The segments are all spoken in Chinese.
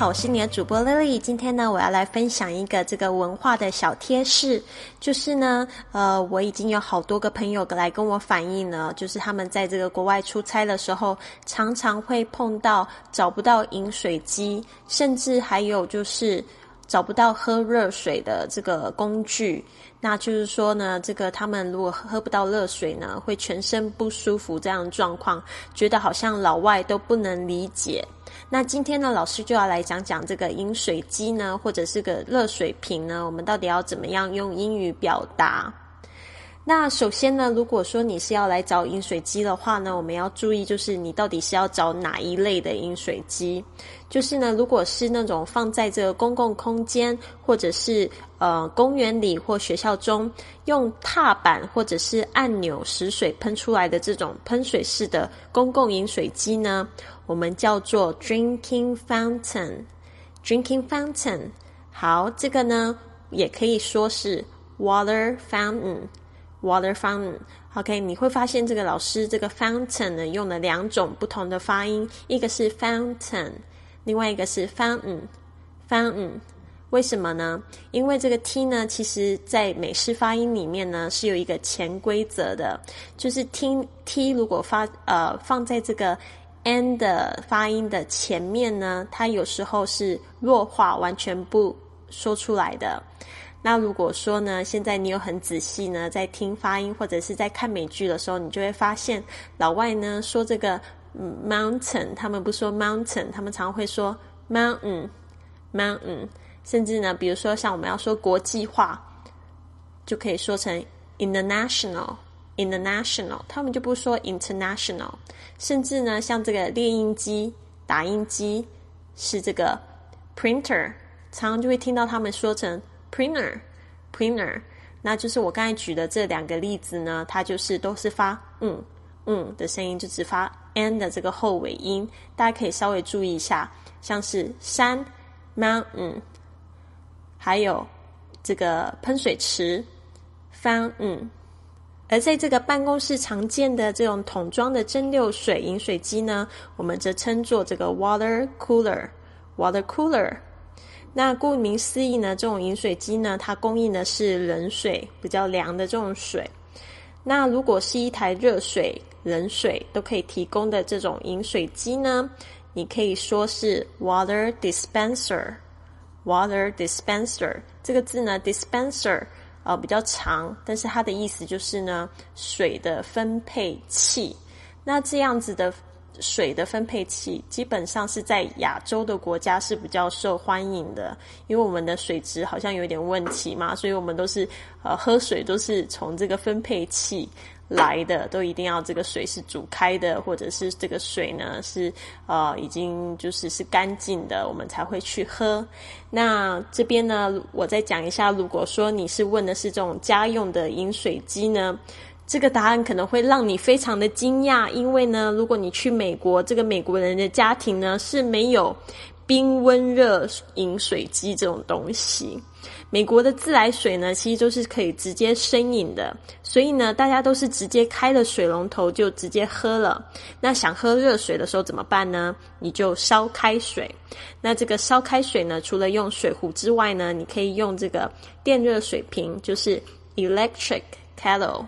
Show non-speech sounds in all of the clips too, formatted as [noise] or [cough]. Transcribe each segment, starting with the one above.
好，我是你的主播 Lily。今天呢，我要来分享一个这个文化的小贴士，就是呢，呃，我已经有好多个朋友来跟我反映呢，就是他们在这个国外出差的时候，常常会碰到找不到饮水机，甚至还有就是找不到喝热水的这个工具。那就是说呢，这个他们如果喝不到热水呢，会全身不舒服这样的状况，觉得好像老外都不能理解。那今天呢，老师就要来讲讲这个饮水机呢，或者是个热水瓶呢，我们到底要怎么样用英语表达？那首先呢，如果说你是要来找饮水机的话呢，我们要注意就是你到底是要找哪一类的饮水机。就是呢，如果是那种放在这个公共空间，或者是呃公园里或学校中，用踏板或者是按钮使水喷出来的这种喷水式的公共饮水机呢，我们叫做 drinking fountain。drinking fountain，好，这个呢也可以说是 water fountain。Water fountain，OK，你会发现这个老师这个 fountain 呢用了两种不同的发音，一个是 fountain，另外一个是 fountain，fountain，为什么呢？因为这个 t 呢，其实在美式发音里面呢是有一个潜规则的，就是听 t 如果发呃放在这个 n 的发音的前面呢，它有时候是弱化，完全不说出来的。那如果说呢，现在你有很仔细呢，在听发音或者是在看美剧的时候，你就会发现老外呢说这个 mountain，他们不说 mountain，他们常会说 mountain，mountain，甚至呢，比如说像我们要说国际化，就可以说成 international，international，他们就不说 international，甚至呢，像这个猎鹰机、打印机是这个 printer，常常就会听到他们说成。Printer，printer，那就是我刚才举的这两个例子呢，它就是都是发嗯嗯的声音，就只发 n 的这个后尾音，大家可以稍微注意一下，像是山 mountain，还有这个喷水池 fountain，而在这个办公室常见的这种桶装的蒸馏水饮水机呢，我们则称作这个 water cooler，water cooler。那顾名思义呢，这种饮水机呢，它供应的是冷水，比较凉的这种水。那如果是一台热水、冷水都可以提供的这种饮水机呢，你可以说是 water dispenser。water dispenser 这个字呢，dispenser 呃比较长，但是它的意思就是呢，水的分配器。那这样子的。水的分配器基本上是在亚洲的国家是比较受欢迎的，因为我们的水质好像有点问题嘛，所以我们都是呃喝水都是从这个分配器来的，都一定要这个水是煮开的，或者是这个水呢是呃已经就是是干净的，我们才会去喝。那这边呢，我再讲一下，如果说你是问的是这种家用的饮水机呢？这个答案可能会让你非常的惊讶，因为呢，如果你去美国，这个美国人的家庭呢是没有冰温热饮水机这种东西。美国的自来水呢，其实都是可以直接生饮的，所以呢，大家都是直接开了水龙头就直接喝了。那想喝热水的时候怎么办呢？你就烧开水。那这个烧开水呢，除了用水壶之外呢，你可以用这个电热水瓶，就是 electric kettle。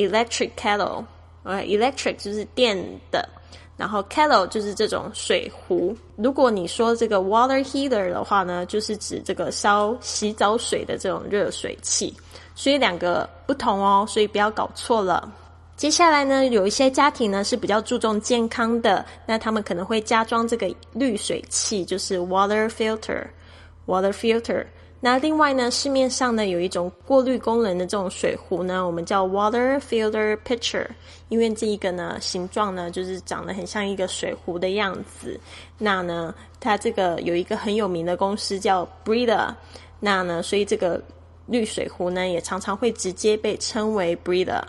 Electric kettle，呃，electric 就是电的，然后 kettle 就是这种水壶。如果你说这个 water heater 的话呢，就是指这个烧洗澡水的这种热水器。所以两个不同哦，所以不要搞错了。接下来呢，有一些家庭呢是比较注重健康的，那他们可能会加装这个滤水器，就是 water filter，water filter。那另外呢，市面上呢有一种过滤功能的这种水壶呢，我们叫 water filter pitcher，因为这一个呢形状呢就是长得很像一个水壶的样子。那呢，它这个有一个很有名的公司叫 Brita，那呢，所以这个滤水壶呢也常常会直接被称为 Brita。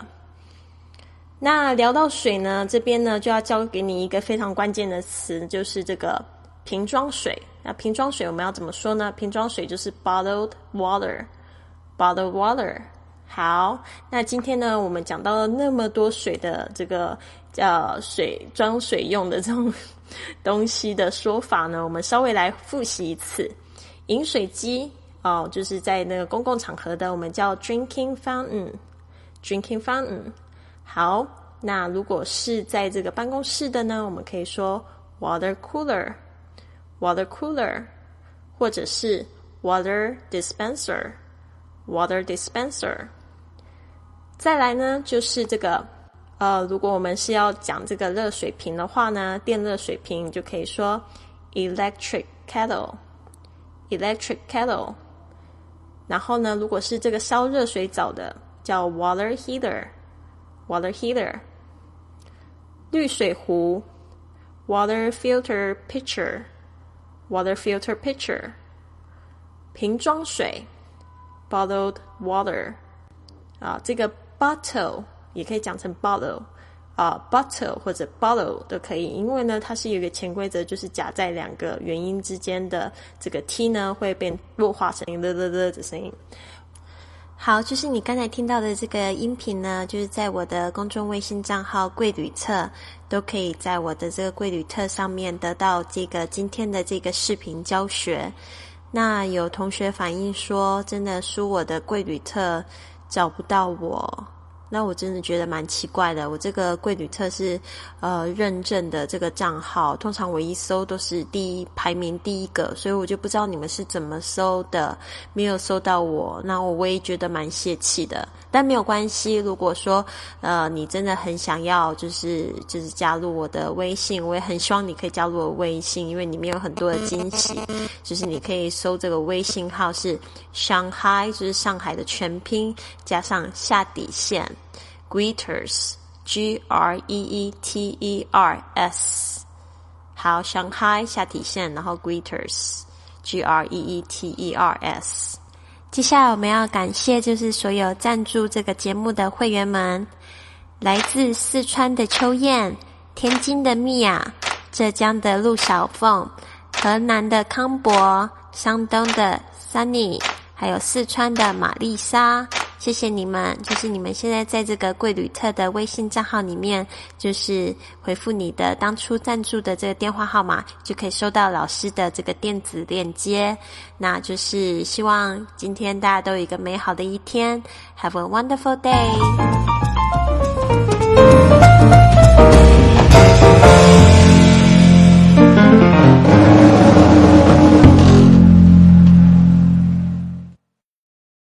那聊到水呢，这边呢就要教给你一个非常关键的词，就是这个瓶装水。那瓶装水我们要怎么说呢？瓶装水就是 bottled water，bottled water。好，那今天呢，我们讲到了那么多水的这个呃水装水用的这种 [laughs] 东西的说法呢，我们稍微来复习一次。饮水机哦，就是在那个公共场合的，我们叫 drinking fountain，drinking fountain。好，那如果是在这个办公室的呢，我们可以说 water cooler cooler，water cooler，或者是 water dispenser，water dispenser。再来呢，就是这个呃，如果我们是要讲这个热水瓶的话呢，电热水瓶就可以说 electric kettle，electric kettle。然后呢，如果是这个烧热水澡的，叫 water heater。water heater，滤水壶，water filter Water filter pitcher，瓶装水，bottled water，啊，这个 bottle 也可以讲成 bottle，啊，bottle 或者 bottle 都可以，因为呢，它是有一个潜规则，就是夹在两个元音之间的这个 t 呢，会变弱化成的的的的声音。好，就是你刚才听到的这个音频呢，就是在我的公众微信账号“贵旅特”，都可以在我的这个“贵旅特”上面得到这个今天的这个视频教学。那有同学反映说，真的输我的“贵旅特”找不到我。那我真的觉得蛮奇怪的，我这个贵旅特是呃认证的这个账号，通常我一搜都是第一排名第一个，所以我就不知道你们是怎么搜的，没有搜到我，那我我也觉得蛮泄气的。但没有关系，如果说呃你真的很想要，就是就是加入我的微信，我也很希望你可以加入我微信，因为里面有很多的惊喜。就是你可以搜这个微信号是 Shanghai，就是上海的全拼加上下底线。Greeters，G R E E T E R S，好，Shanghai 下底线，然后 Greeters，G R E E T E R S。接下来我们要感谢就是所有赞助这个节目的会员们，来自四川的秋燕，天津的蜜娅，浙江的陆小凤，河南的康博，山东的 Sunny，还有四川的玛丽莎。谢谢你们，就是你们现在在这个贵旅特的微信账号里面，就是回复你的当初赞助的这个电话号码，就可以收到老师的这个电子链接。那就是希望今天大家都有一个美好的一天，Have a wonderful day。